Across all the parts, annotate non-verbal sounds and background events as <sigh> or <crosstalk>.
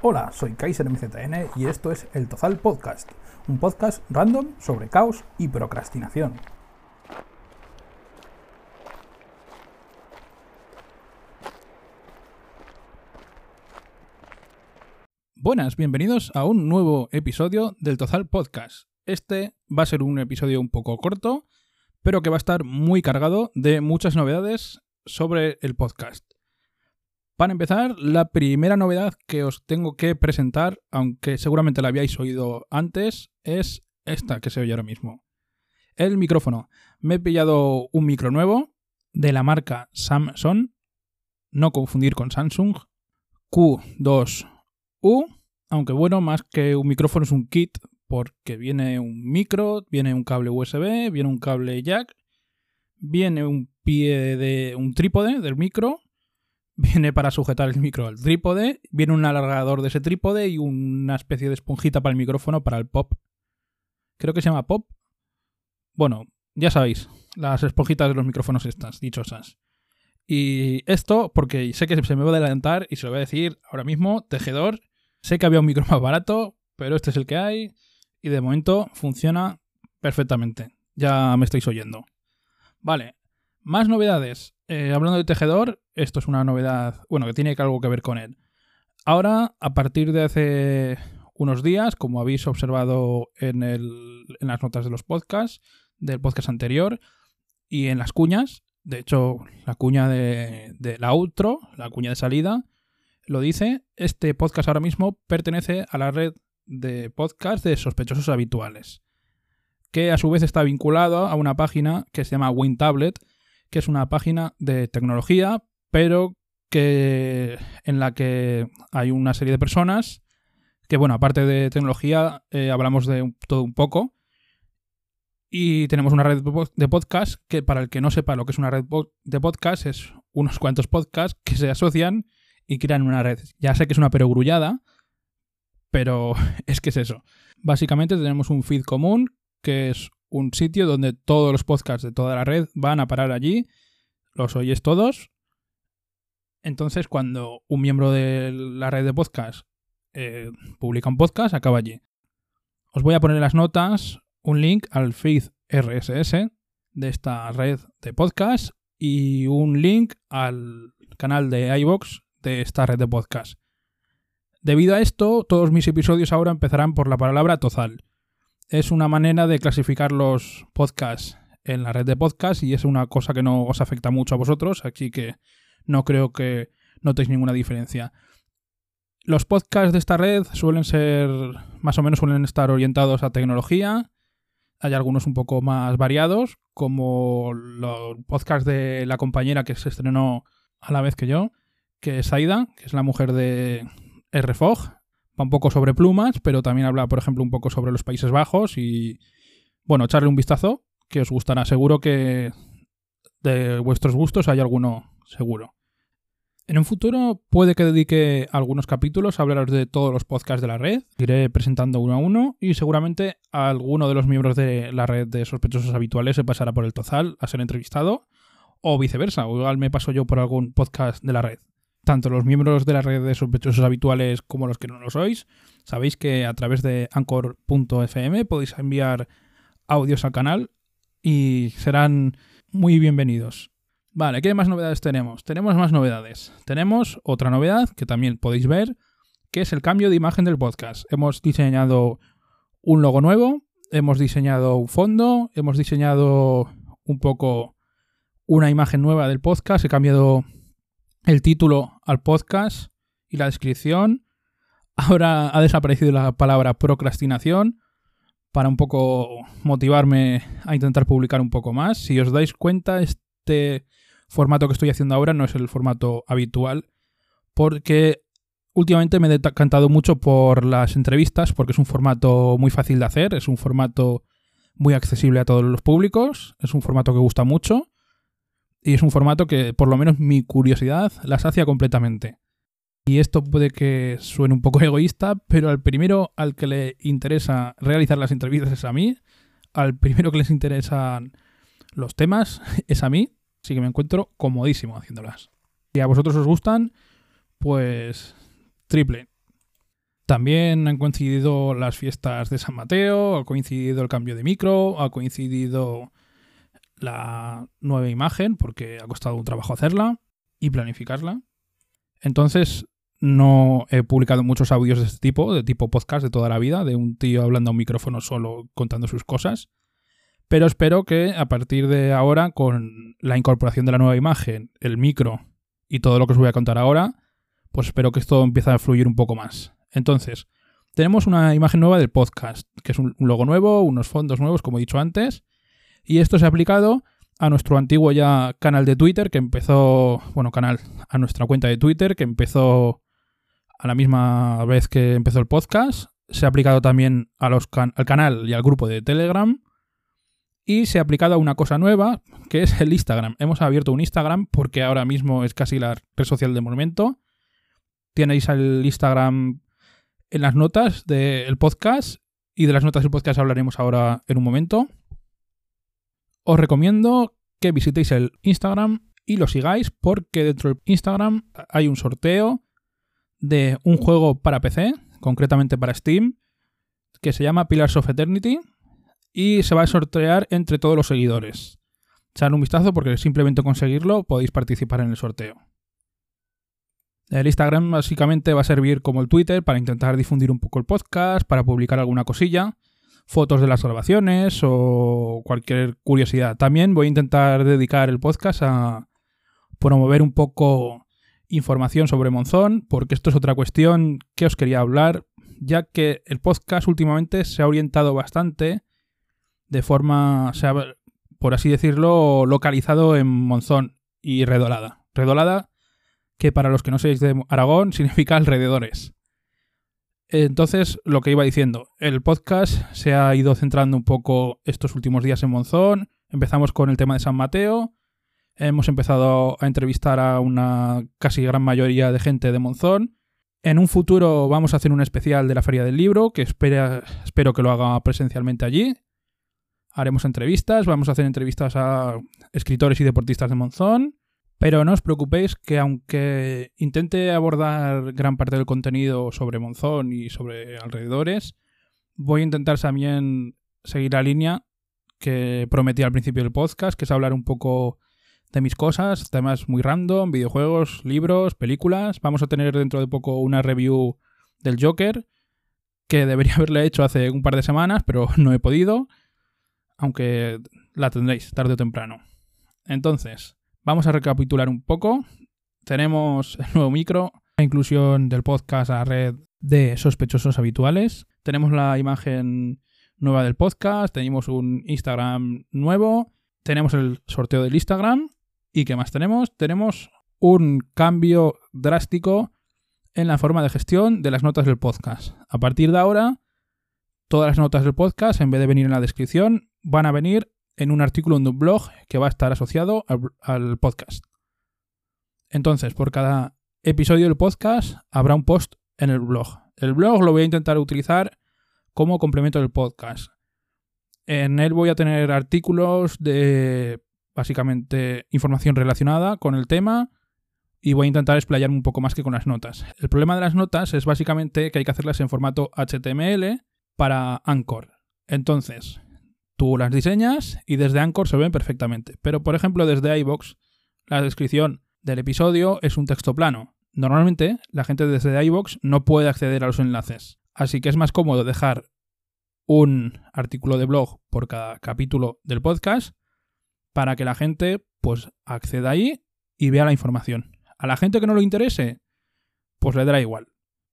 Hola, soy Kaiser MZN y esto es El Tozal Podcast, un podcast random sobre caos y procrastinación. Buenas, bienvenidos a un nuevo episodio del Tozal Podcast. Este va a ser un episodio un poco corto, pero que va a estar muy cargado de muchas novedades sobre el podcast. Para empezar, la primera novedad que os tengo que presentar, aunque seguramente la habíais oído antes, es esta que se oye ahora mismo. El micrófono. Me he pillado un micro nuevo de la marca Samsung, no confundir con Samsung, Q2U, aunque bueno, más que un micrófono es un kit porque viene un micro, viene un cable USB, viene un cable jack, viene un pie de un trípode del micro viene para sujetar el micro al trípode, viene un alargador de ese trípode y una especie de esponjita para el micrófono para el pop. Creo que se llama pop. Bueno, ya sabéis, las esponjitas de los micrófonos estas, dichosas. Y esto, porque sé que se me va a adelantar y se lo voy a decir ahora mismo, tejedor. Sé que había un micro más barato, pero este es el que hay y de momento funciona perfectamente. Ya me estáis oyendo. Vale, más novedades. Eh, hablando de tejedor, esto es una novedad, bueno, que tiene algo que ver con él. Ahora, a partir de hace unos días, como habéis observado en, las notas de los podcasts, del podcast anterior, y en las cuñas, de hecho, la cuña de, de la outro, la cuña de salida, lo dice, este podcast ahora mismo pertenece a la red de podcast de sospechosos habituales, que a su vez está vinculado a una página que se llama WinTablet, que es una página de tecnología, pero que en la que hay una serie de personas que, bueno, aparte de tecnología, eh, hablamos de todo un poco. Y tenemos una red de podcast que, para el que no sepa lo que es una red de podcast, es unos cuantos podcasts que se asocian y crean una red. Ya sé que es una perogrullada, pero <laughs> es que es eso. Básicamente tenemos un feed común, que es un sitio donde todos los podcasts de toda la red van a parar allí, los oyes todos. Entonces, cuando un miembro de la red de podcast eh, publica un podcast, acaba allí. Os voy a poner en las notas un link al feed RSS de esta red de podcast y un link al canal de iBox de esta red de podcast. Debido a esto, todos mis episodios ahora empezarán por la palabra Tozal es una manera de clasificar los podcasts en la red de podcasts y es una cosa que no os afecta mucho a vosotros, así que no creo que notéis ninguna diferencia. Los podcasts de esta red suelen ser, más o menos suelen estar orientados a tecnología. Hay algunos un poco más variados, como los podcasts de la compañera que se estrenó a la vez que yo, que es Aida, que es la mujer de RFOG, un poco sobre plumas, pero también habla, por ejemplo, un poco sobre los Países Bajos y, bueno, echarle un vistazo, que os gustará. Seguro que de vuestros gustos hay alguno seguro. En un futuro puede que dedique algunos capítulos a hablaros de todos los podcasts de la red. Iré presentando uno a uno y seguramente alguno de los miembros de la red de sospechosos habituales se pasará por el Tozal a ser entrevistado o viceversa, o igual me paso yo por algún podcast de la red tanto los miembros de la red de sospechosos habituales como los que no lo sois, sabéis que a través de anchor.fm podéis enviar audios al canal y serán muy bienvenidos. Vale, ¿qué más novedades tenemos? Tenemos más novedades. Tenemos otra novedad que también podéis ver, que es el cambio de imagen del podcast. Hemos diseñado un logo nuevo, hemos diseñado un fondo, hemos diseñado un poco una imagen nueva del podcast, he cambiado el título al podcast y la descripción. Ahora ha desaparecido la palabra procrastinación para un poco motivarme a intentar publicar un poco más. Si os dais cuenta, este formato que estoy haciendo ahora no es el formato habitual porque últimamente me he decantado mucho por las entrevistas porque es un formato muy fácil de hacer, es un formato muy accesible a todos los públicos, es un formato que gusta mucho y es un formato que, por lo menos, mi curiosidad la sacia completamente. Y esto puede que suene un poco <laughs> egoísta, pero al primero al que le interesa realizar las entrevistas es a mí. Al primero que les interesan los temas <laughs> es a mí. Así que me encuentro comodísimo haciéndolas. Si a vosotros os gustan, pues triple. También han coincidido las fiestas de San Mateo, ha coincidido el cambio de micro, ha coincidido la nueva imagen, porque ha costado un trabajo hacerla y planificarla. Entonces, no he publicado muchos audios de este tipo, de tipo podcast de toda la vida, de un tío hablando a un micrófono solo contando sus cosas. Pero espero que a partir de ahora, con la incorporación de la nueva imagen, el micro y todo lo que os voy a contar ahora, pues espero que esto empiece a fluir un poco más. Entonces, tenemos una imagen nueva del podcast, que es un logo nuevo, unos fondos nuevos, como he dicho antes, y esto se ha aplicado a nuestro antiguo ya canal de Twitter, que empezó, bueno, canal, a nuestra cuenta de Twitter, que empezó a la misma vez que empezó el podcast. Se ha aplicado también al canal y al grupo de Telegram y se ha aplicado a una cosa nueva, que es el Instagram. Hemos abierto un Instagram porque ahora mismo es casi la red social de momento. Tenéis el Instagram en las notas del podcast y de las notas del podcast hablaremos ahora en un momento. Os recomiendo que visitéis el Instagram y lo sigáis porque dentro del Instagram hay un sorteo de un juego para PC, concretamente para Steam, que se llama Pillars of Eternity y se va a sortear entre todos los seguidores. Echad un vistazo porque simplemente conseguirlo podéis participar en el sorteo. El Instagram básicamente va a servir como el Twitter para intentar difundir un poco el podcast, para publicar alguna cosilla, fotos de las grabaciones o cualquier curiosidad. También voy a intentar dedicar el podcast a promover un poco información sobre Monzón, porque esto es otra cuestión que os quería hablar, ya que el podcast últimamente se ha orientado bastante de forma, por así decirlo, localizado en Monzón y Redolada. Redolada, que para los que no seáis de Aragón, <laughs> significa alrededores. Entonces, lo que iba diciendo, el podcast se ha ido centrando un poco estos últimos días en Monzón. Empezamos con el tema de San Mateo. Hemos empezado a entrevistar a una casi gran mayoría de gente de Monzón. En un futuro vamos a hacer un especial de la Feria del Libro, que espero que lo haga presencialmente allí haremos entrevistas, vamos a hacer entrevistas a escritores y deportistas de Monzón. Pero no os preocupéis que aunque intente abordar gran parte del contenido sobre Monzón y sobre alrededores, voy a intentar también seguir la línea que prometí al principio del podcast, que es hablar un poco de mis cosas, temas muy random, videojuegos, libros, películas. Vamos a tener dentro de poco una review del Joker, que debería <laughs> haberle hecho hace un par de semanas, pero <laughs> no he podido aunque la tendréis tarde o temprano. Entonces, vamos a recapitular un poco. Tenemos <laughs> el nuevo micro, la inclusión del podcast a la red de sospechosos habituales. Tenemos la imagen nueva del podcast, tenemos un Instagram nuevo, tenemos el sorteo del Instagram y ¿qué más tenemos? Tenemos un cambio drástico en la forma de gestión de las notas del podcast. A partir de ahora, todas las notas del podcast, en vez de venir en la descripción, van a venir en un artículo de un blog que va a estar asociado al, podcast. Entonces, por cada episodio del podcast habrá un post en el blog. El blog lo voy a intentar utilizar como complemento del podcast. En él voy a tener artículos de básicamente información relacionada con el tema y voy a intentar explayarme un poco más que con las notas. El problema de las notas es básicamente que hay que hacerlas en formato HTML para Anchor. Entonces, Tú las diseñas y desde Anchor se ven perfectamente. Pero, por ejemplo, desde iBox, la descripción del episodio es un texto plano. Normalmente, la gente desde iBox no puede acceder a los enlaces. Así que es más cómodo dejar un artículo de blog por cada capítulo del podcast para que la gente pues acceda ahí y vea la información. A la gente que no lo interese, pues le dará igual.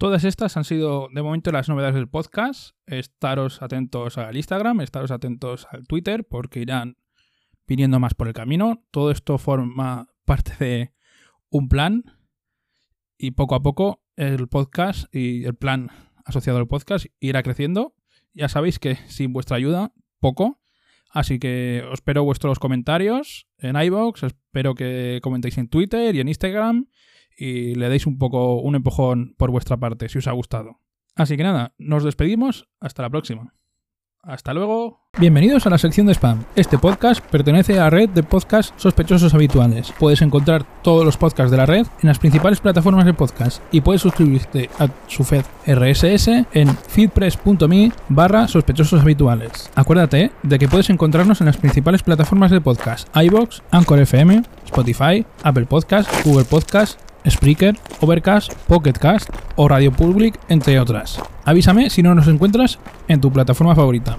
Todas estas han sido de momento las novedades del podcast. Estaros atentos al Instagram, estaros atentos al Twitter, porque irán viniendo más por el camino. Todo esto forma parte de un plan y poco a poco el podcast y el plan asociado al podcast irá creciendo. Ya sabéis que sin vuestra ayuda, poco. Así que os espero vuestros comentarios en iBox, espero que comentéis en Twitter y en Instagram y le deis un poco un empujón por vuestra parte si os ha gustado. Así que nada, nos despedimos, hasta la próxima. Hasta luego. Bienvenidos a la sección de spam. Este podcast pertenece a la red de podcasts sospechosos habituales. Puedes encontrar todos los podcasts de la red en las principales plataformas de podcast y puedes suscribirte a su feed RSS en feedpress.me barra sospechosos habituales. Acuérdate de que puedes encontrarnos en las principales plataformas de podcast iBox, Anchor FM, Spotify, Apple Podcast, Google Podcast, Spreaker, Overcast, Pocketcast o Radio Public, entre otras. Avísame si no nos encuentras en tu plataforma favorita.